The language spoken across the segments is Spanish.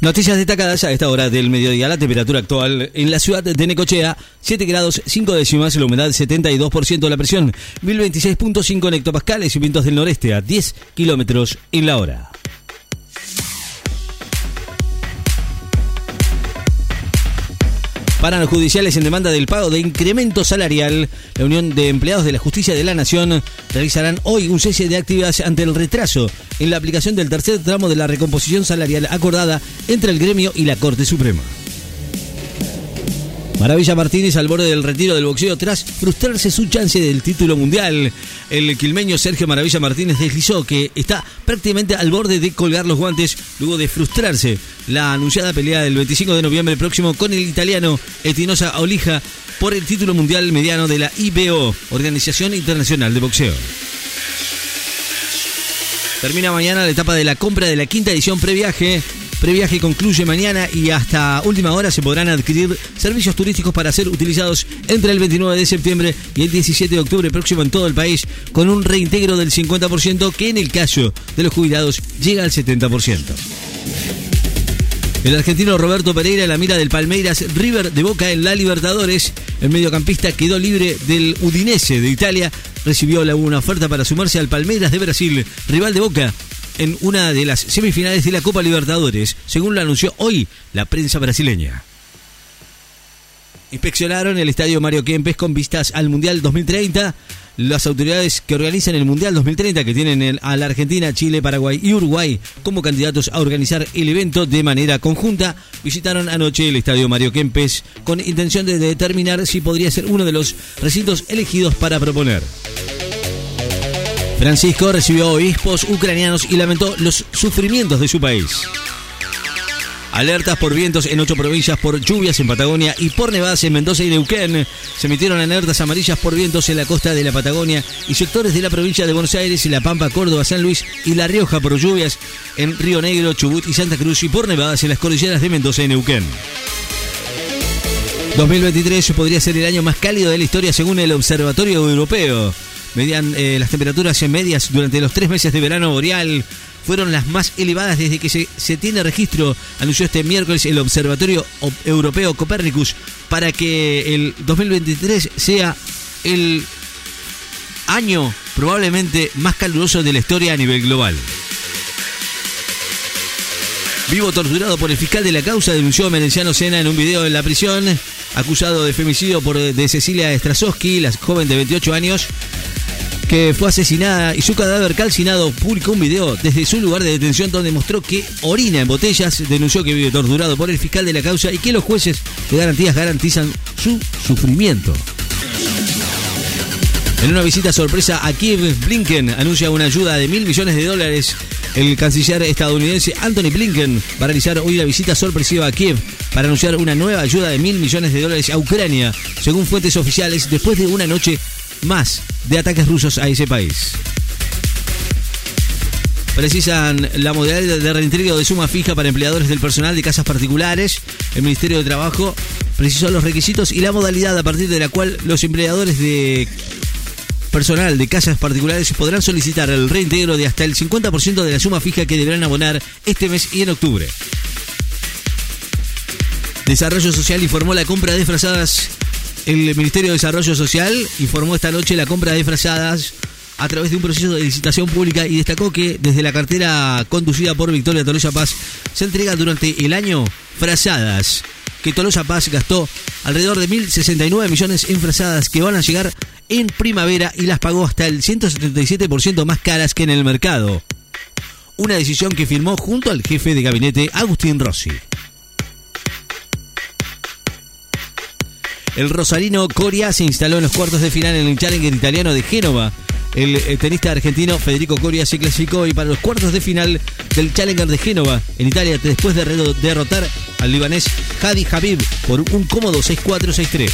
Noticias destacadas a esta hora del mediodía. La temperatura actual en la ciudad de Necochea, 7 grados 5 décimas, la humedad 72%, la presión 1026.5 en hectopascales y vientos del noreste a 10 kilómetros en la hora. Para los judiciales en demanda del pago de incremento salarial, la Unión de Empleados de la Justicia de la Nación realizarán hoy un cese de actividades ante el retraso en la aplicación del tercer tramo de la recomposición salarial acordada entre el gremio y la Corte Suprema. Maravilla Martínez al borde del retiro del boxeo tras frustrarse su chance del título mundial. El quilmeño Sergio Maravilla Martínez deslizó que está prácticamente al borde de colgar los guantes luego de frustrarse la anunciada pelea del 25 de noviembre próximo con el italiano Etinosa Olija por el título mundial mediano de la IBO, Organización Internacional de Boxeo. Termina mañana la etapa de la compra de la quinta edición previaje Previaje concluye mañana y hasta última hora se podrán adquirir servicios turísticos para ser utilizados entre el 29 de septiembre y el 17 de octubre próximo en todo el país, con un reintegro del 50% que en el caso de los jubilados llega al 70%. El argentino Roberto Pereira en la mira del Palmeiras River de Boca en la Libertadores. El mediocampista quedó libre del Udinese de Italia. Recibió una oferta para sumarse al Palmeiras de Brasil, rival de Boca en una de las semifinales de la Copa Libertadores, según lo anunció hoy la prensa brasileña. Inspeccionaron el estadio Mario Kempes con vistas al Mundial 2030. Las autoridades que organizan el Mundial 2030, que tienen a la Argentina, Chile, Paraguay y Uruguay como candidatos a organizar el evento de manera conjunta, visitaron anoche el estadio Mario Kempes con intención de determinar si podría ser uno de los recintos elegidos para proponer. Francisco recibió obispos ucranianos y lamentó los sufrimientos de su país. Alertas por vientos en ocho provincias por lluvias en Patagonia y por nevadas en Mendoza y Neuquén. Se emitieron alertas amarillas por vientos en la costa de la Patagonia y sectores de la provincia de Buenos Aires y La Pampa, Córdoba, San Luis y La Rioja por lluvias en Río Negro, Chubut y Santa Cruz y por nevadas en las cordilleras de Mendoza y Neuquén. 2023 podría ser el año más cálido de la historia según el Observatorio Europeo. Median, eh, las temperaturas en medias durante los tres meses de verano boreal fueron las más elevadas desde que se, tiene registro, anunció este miércoles el Observatorio Europeo Copernicus, para que el 2023 sea el año probablemente más caluroso de la historia a nivel global. Vivo torturado por el fiscal de la causa, denunció Merenciano Sena en un video en la prisión, acusado de femicidio por, de Cecilia Strasowski, la joven de 28 años, que fue asesinada y su cadáver calcinado publicó un video desde su lugar de detención donde mostró que orina en botellas, denunció que vive torturado por el fiscal de la causa y que los jueces de garantías garantizan su sufrimiento. En una visita sorpresa a Kiev, Blinken anuncia una ayuda de mil millones de dólares. El canciller estadounidense Anthony Blinken va a realizar hoy la visita sorpresiva a Kiev para anunciar una nueva ayuda de mil millones de dólares a Ucrania, según fuentes oficiales, después de una noche más de ataques rusos a ese país. Precisan la modalidad de reintegro de suma fija para empleadores del personal de casas particulares. El Ministerio de Trabajo precisó los requisitos y la modalidad a partir de la cual los empleadores de personal de casas particulares podrán solicitar el reintegro de hasta el 50% de la suma fija que deberán abonar este mes y en octubre. Desarrollo Social informó la compra de frazadas el Ministerio de Desarrollo Social informó esta noche la compra de frazadas a través de un proceso de licitación pública y destacó que desde la cartera conducida por Victoria Tolosa Paz se entrega durante el año frazadas que Tolosa Paz gastó alrededor de 1.069 millones en frazadas que van a llegar en primavera y las pagó hasta el 177% más caras que en el mercado. Una decisión que firmó junto al jefe de gabinete Agustín Rossi. El rosarino Coria se instaló en los cuartos de final en el Challenger italiano de Génova. El eh, tenista argentino Federico Coria se clasificó hoy para los cuartos de final del Challenger de Génova en Italia después de derrotar al libanés Hadi Habib por un cómodo 6-4-6-3.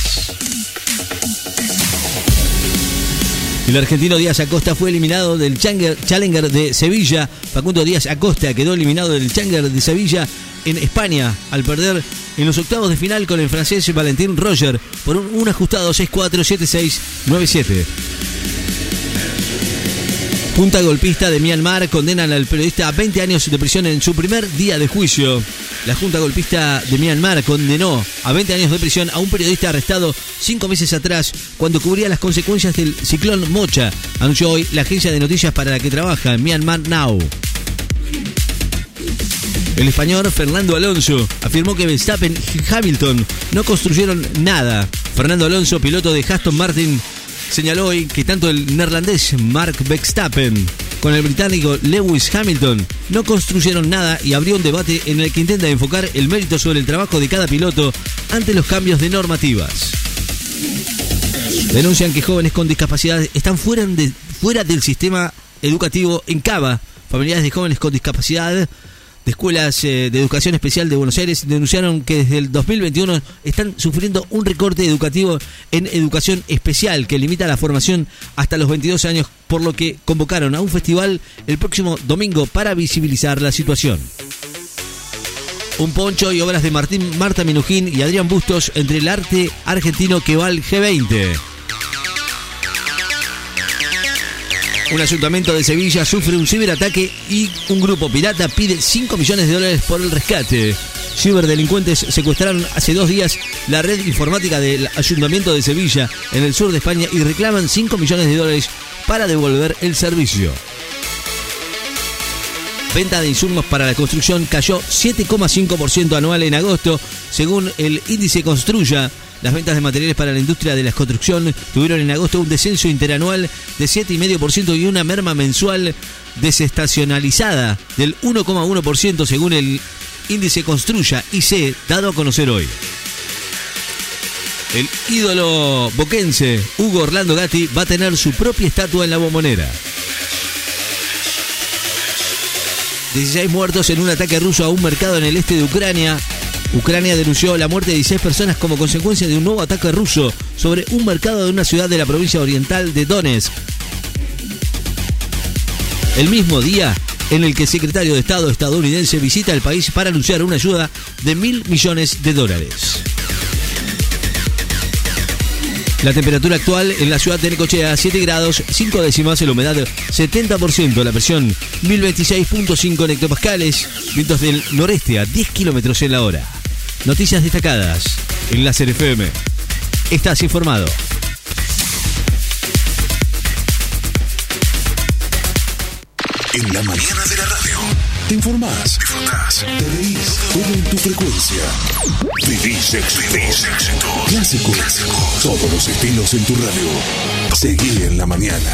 El argentino Díaz Acosta fue eliminado del Challenger de Sevilla. Facundo Díaz Acosta quedó eliminado del Challenger de Sevilla en España al perder en los octavos de final con el francés Valentín Roger por un, ajustado 6-4-7-6-9-7. Punta golpista de Myanmar condenan al periodista a 20 años de prisión en su primer día de juicio. La Junta Golpista de Myanmar condenó a 20 años de prisión a un periodista arrestado cinco meses atrás cuando cubría las consecuencias del ciclón Mocha, anunció hoy la agencia de noticias para la que trabaja, Myanmar Now. El español Fernando Alonso afirmó que Verstappen y Hamilton no construyeron nada. Fernando Alonso, piloto de Aston Martin, señaló hoy que tanto el neerlandés Mark Verstappen con el británico Lewis Hamilton no construyeron nada y abrió un debate en el que intenta enfocar el mérito sobre el trabajo de cada piloto ante los cambios de normativas. Denuncian que jóvenes con discapacidad están fuera, de, fuera del sistema educativo en Cava. Familiares de jóvenes con discapacidad de escuelas eh, de educación especial de Buenos Aires denunciaron que desde el 2021 están sufriendo un recorte educativo en educación especial que limita la formación hasta los 22 años, por lo que convocaron a un festival el próximo domingo para visibilizar la situación. Un poncho y obras de Martín Marta Minujín y Adrián Bustos entre el arte argentino que va al G20. Un ayuntamiento de Sevilla sufre un ciberataque y un grupo pirata pide 5 millones de dólares por el rescate. Ciberdelincuentes secuestraron hace dos días la red informática del ayuntamiento de Sevilla en el sur de España y reclaman 5 millones de dólares para devolver el servicio. Venta de insumos para la construcción cayó 7,5% anual en agosto, según el índice Construya las ventas de materiales para la industria de la construcción tuvieron en agosto un descenso interanual de 7,5% y una merma mensual desestacionalizada del 1,1% según el índice Construya IC dado a conocer hoy. El ídolo boquense Hugo Orlando Gatti va a tener su propia estatua en la bombonera. 16 muertos en un ataque ruso a un mercado en el este de Ucrania. Ucrania denunció la muerte de 16 personas como consecuencia de un nuevo ataque ruso sobre un mercado de una ciudad de la provincia oriental de Donetsk. El mismo día en el que el secretario de Estado estadounidense visita el país para anunciar una ayuda de mil millones de dólares. La temperatura actual en la ciudad de Necochea 7 grados 5 décimas, la humedad 70%, la presión 1026.5 hectopascales, vientos del noreste a 10 kilómetros en la hora. Noticias destacadas en la FM. Estás informado. En la mañana de la radio. Te informás, disfrutás, te reís, todo en tu frecuencia. Vivís éxito. Clásico. Clásico. Todos los estilos en tu radio. Seguí en la mañana.